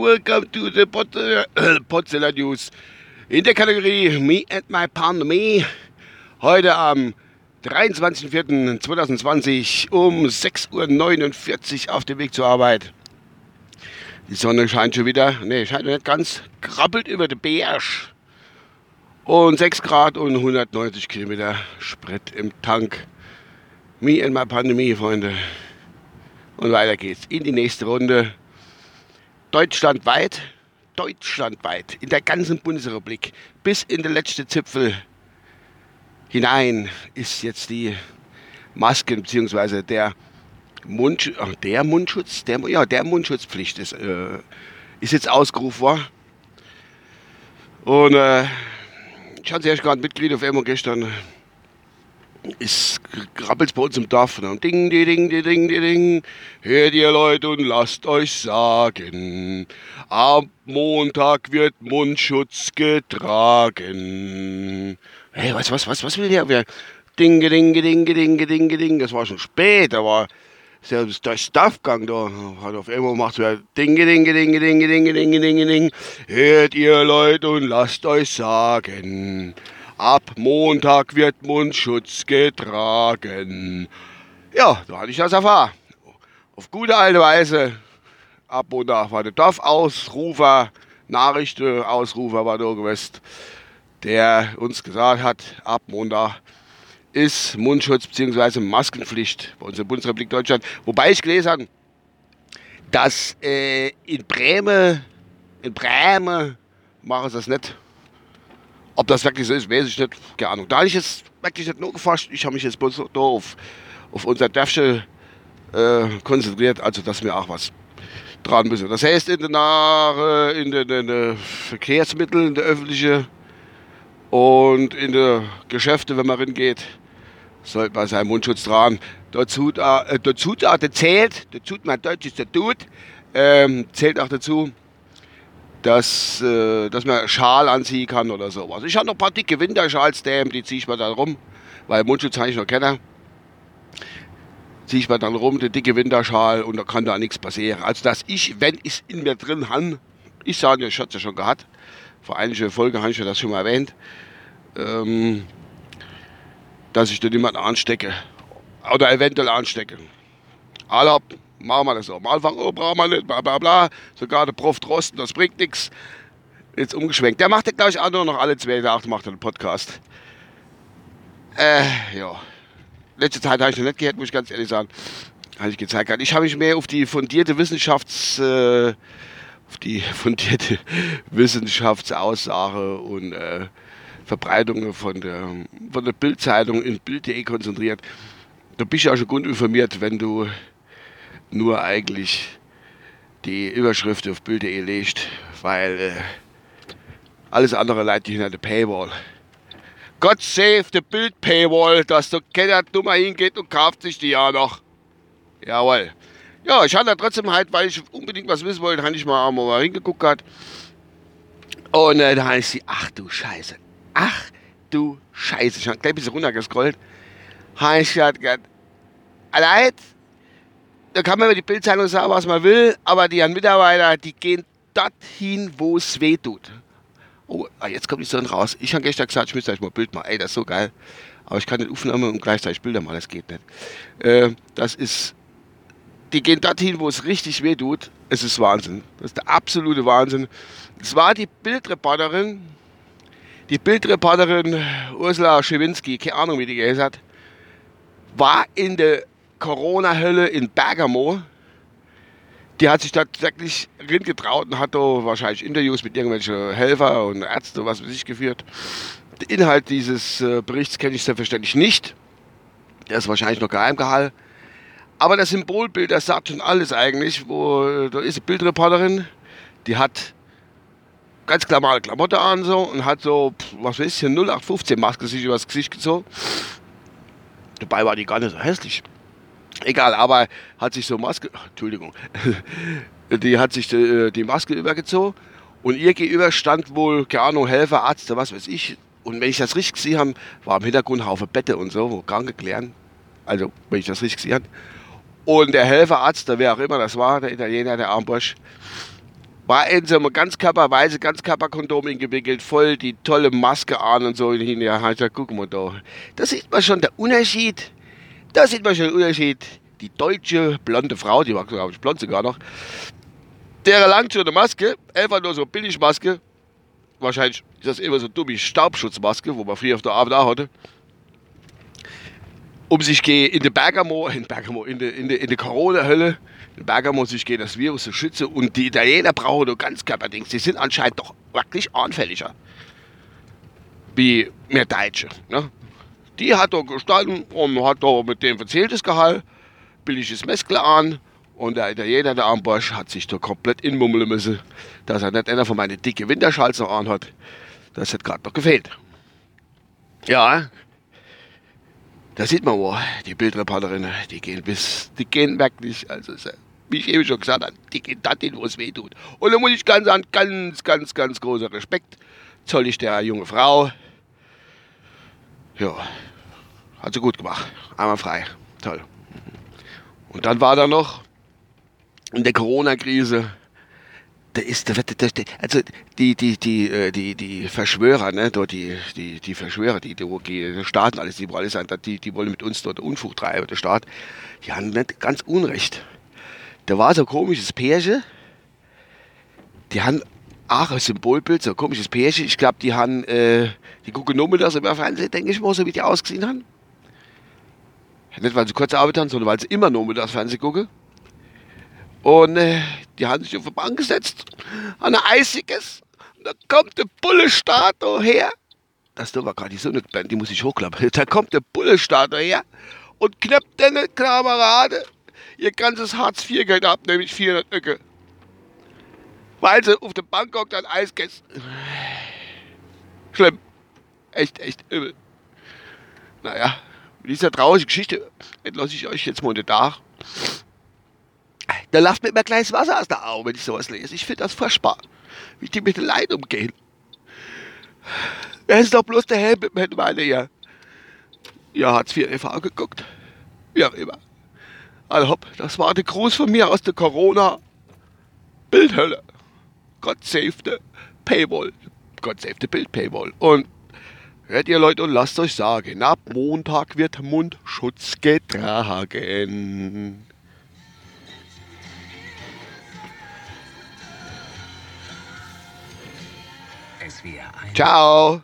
Welcome to the Potzilla News. In der Kategorie Me and My Pandemie. Heute am 23.04.2020 um 6.49 Uhr auf dem Weg zur Arbeit. Die Sonne scheint schon wieder, ne, scheint nicht ganz, krabbelt über den Berg. Und 6 Grad und 190 Kilometer Sprit im Tank. Me and My Pandemie, Freunde. Und weiter geht's in die nächste Runde. Deutschlandweit, deutschlandweit, in der ganzen Bundesrepublik, bis in den letzten Zipfel hinein ist jetzt die Masken bzw. der Mund, der Mundschutz, der, ja, der Mundschutzpflicht ist, äh, ist jetzt ausgerufen worden. Und äh, ich hatte erst gerade mitgekriegt auf einmal gestern ist krabbelt bei uns im Dorf. Ne? Und ding, di, ding, di, ding, di, ding. Hört ihr Leute und lasst euch sagen, am Montag wird Mundschutz getragen. Hey, was, was, was, was will der? Wer? Ding, ding, ding, ding, ding, ding. Das war schon spät, aber selbst der Staffgang da hat auf einmal gemacht, so ding, ding, ding, ding, ding, ding, ding, ding. Hört ihr Leute und lasst euch sagen, Ab Montag wird Mundschutz getragen. Ja, da hatte ich das erfahren. Auf gute alte Weise. Ab Montag war der Dorfausrufer, Nachrichtenausrufer war da gewesen, der uns gesagt hat, ab Montag ist Mundschutz bzw. Maskenpflicht bei uns in der Bundesrepublik Deutschland. Wobei ich gelesen habe, dass äh, in Bremen, in Bremen machen sie das nicht. Ob das wirklich so ist, weiß ich nicht. Keine Ahnung. Da habe ich jetzt wirklich nicht nur gefasst. Ich habe mich jetzt bloß da auf, auf unser Dörfchen äh, konzentriert, also dass wir auch was dran müssen. Das heißt, in den, Nahe, in den, in den Verkehrsmitteln, in der öffentlichen und in den Geschäften, wenn man reingeht, sollte man seinen Mundschutz tragen. Dazu, äh, der zählt, dazu mein Deutsch ist der tut, ähm, zählt auch dazu, dass, äh, dass man Schal anziehen kann oder sowas. Ich habe noch ein paar dicke Winterschalsdämme, die ziehe ich mal dann rum, weil Mundschutz habe ich noch kennen. Ziehe ich mal dann rum, den dicke Winterschal und da kann da nichts passieren. Also dass ich, wenn ich es in mir drin habe, ich sage, ich hatte es ja schon gehabt, vor einigen Folgen habe ich ja das schon mal erwähnt, ähm, dass ich da niemanden anstecke oder eventuell anstecke. Alle machen wir das so. Am Anfang, oh, brauchen wir nicht, bla bla bla. Sogar der Prof Drosten, das bringt nichts. Jetzt umgeschwenkt. Der macht ja, glaube ich, auch nur noch alle zwei Tage macht einen Podcast. Äh, ja. Letzte Zeit habe ich noch nicht gehört, muss ich ganz ehrlich sagen. Habe ich gezeigt. Ich habe mich mehr auf die fundierte Wissenschafts... Äh, die fundierte Wissenschaftsaussage und äh, Verbreitung von der, von der Bildzeitung in Bild.de konzentriert. Da bist du ja schon gut informiert, wenn du nur eigentlich die Überschrift auf Bild.de lest, weil äh, alles andere leitet hinter der Paywall. God save the Bild Paywall, dass da keiner dummer hingeht und kauft sich die ja noch. Jawohl. Ja, ich hatte trotzdem halt, weil ich unbedingt was wissen wollte, habe ich mal, mal hingeguckt gehabt. Und äh, da habe ich sie, ach du Scheiße, ach du Scheiße, ich habe gleich ein bisschen runtergescrollt. Habe ich gedacht, allein da kann man über die Bildzeitung sagen, was man will, aber die Mitarbeiter, die gehen dorthin, wo es weh tut. Oh, ah, jetzt kommt die Sonne raus. Ich habe gestern gesagt, ich müsste euch mal ein Bild machen. Ey, das ist so geil. Aber ich kann nicht Aufnahme und gleichzeitig Bilder machen, das geht nicht. Äh, das ist, die gehen dorthin, wo es richtig weh tut. Es ist Wahnsinn. Das ist der absolute Wahnsinn. Es war die Bildreporterin, die Bildreporterin Ursula Schewinski, keine Ahnung, wie die geheißen hat, war in der Corona-Hölle in Bergamo. Die hat sich tatsächlich getraut und hat da wahrscheinlich Interviews mit irgendwelchen Helfer und Ärzten, was weiß ich, geführt. Den Inhalt dieses äh, Berichts kenne ich selbstverständlich nicht. Der ist wahrscheinlich noch geheim gehalten. Aber das Symbolbild, das sagt schon alles eigentlich. Wo, da ist eine Bildreporterin, die hat ganz klar mal Klamotte an so und hat so, was weiß ich, 0815 Maske sich übers Gesicht gezogen. Dabei war die gar nicht so hässlich. Egal, aber hat sich so Maske, Entschuldigung, die hat sich die, äh, die Maske übergezogen Und ihr gegenüber stand wohl, keine Ahnung, Helfer, Arzt, was weiß ich. Und wenn ich das richtig gesehen habe, war im Hintergrund Haufe Bette und so, wo Kranke klären. Also, wenn ich das richtig gesehen habe. Und der Helferarzt, der wer auch immer das war, der Italiener, der Armbosch, war in so einem ganzkörperweise, Ganzkörperkondom gewickelt, voll die tolle Maske an und so. Und hinterher hat er, guck mal da. Da sieht man schon der Unterschied. Da sieht man schon den Unterschied. Die deutsche blonde Frau, die war, glaube ich, blond sogar noch, der langt so eine Maske, einfach nur so eine Billigmaske. Wahrscheinlich ist das immer so eine dumme Staubschutzmaske, wo man früher auf der Arbeit auch hatte um sich in die Bergamo, in Bergamo, in die, in die, in die Corona-Hölle, in Bergamo sich gegen das Virus zu schützen. Und die Italiener brauchen nur ganz Körperdings. Die sind anscheinend doch wirklich anfälliger. Wie mehr Deutsche. Ne? Die hat doch gestanden und hat doch mit dem verzähltes Gehalt, billiges Messkle an. Und der Italiener, der Ambosch, hat sich da komplett inmummeln müssen, dass er nicht einer von meinen dicke Winterschals noch anhat. Das hat gerade noch gefehlt. Ja, da sieht man, oh, die Bildreporterinnen, die gehen bis, die gehen wirklich, also wie ich eben schon gesagt habe, die gehen dahin, wo es weh tut. Und da muss ich ganz sagen, ganz, ganz, ganz großer Respekt zoll ich der junge Frau. Ja, hat sie gut gemacht. Einmal frei. Toll. Und dann war da noch in der Corona-Krise da ist, da wird, da, also die, die, die, äh, die, die Verschwörer, ne, dort die, die, die Verschwörer, die, die, Staaten, alles, die wollen alles, die, die wollen mit uns dort Unfug treiben, der Staat, die haben nicht ganz Unrecht. Da war so ein komisches Pärchen, die haben auch ein Symbolbild, so ein komisches Pärchen, ich glaube, die haben, äh, die gucken nur mit im Fernsehen, denke ich mal, so wie die ausgesehen haben. Nicht, weil sie kurz arbeiten, sondern weil sie immer nur mit das Fernsehen gucken. Und äh, die sich auf die Bank gesetzt, an ein eisiges. Da kommt der Bulle-Statue her. Das war gerade die Sonne, die muss ich hochklappen. Da kommt der Bulle-Statue her und knappt deine Kamerade ihr ganzes Hartz-IV-Geld ab, nämlich 400 Öcke. Weil sie auf der Bank hockt an Eis gegessen. Schlimm. Echt, echt übel. Naja, mit dieser traurigen Geschichte entlasse ich euch jetzt mal den Tag. Da läuft mir immer kleines Wasser aus der Augen, wenn ich sowas lese. Ich finde das furchtbar, wie die mit den Leid umgehen. Wer ist doch bloß der Helm mit dem meine ja. Ja, Hartz IV e.V. geguckt. Wie auch immer. Also das war der Gruß von mir aus der Corona-Bildhölle. Gott save the Paywall. Gott save the Bild Paywall. Und hört ihr Leute und lasst euch sagen, ab Montag wird Mundschutz getragen. Ciao.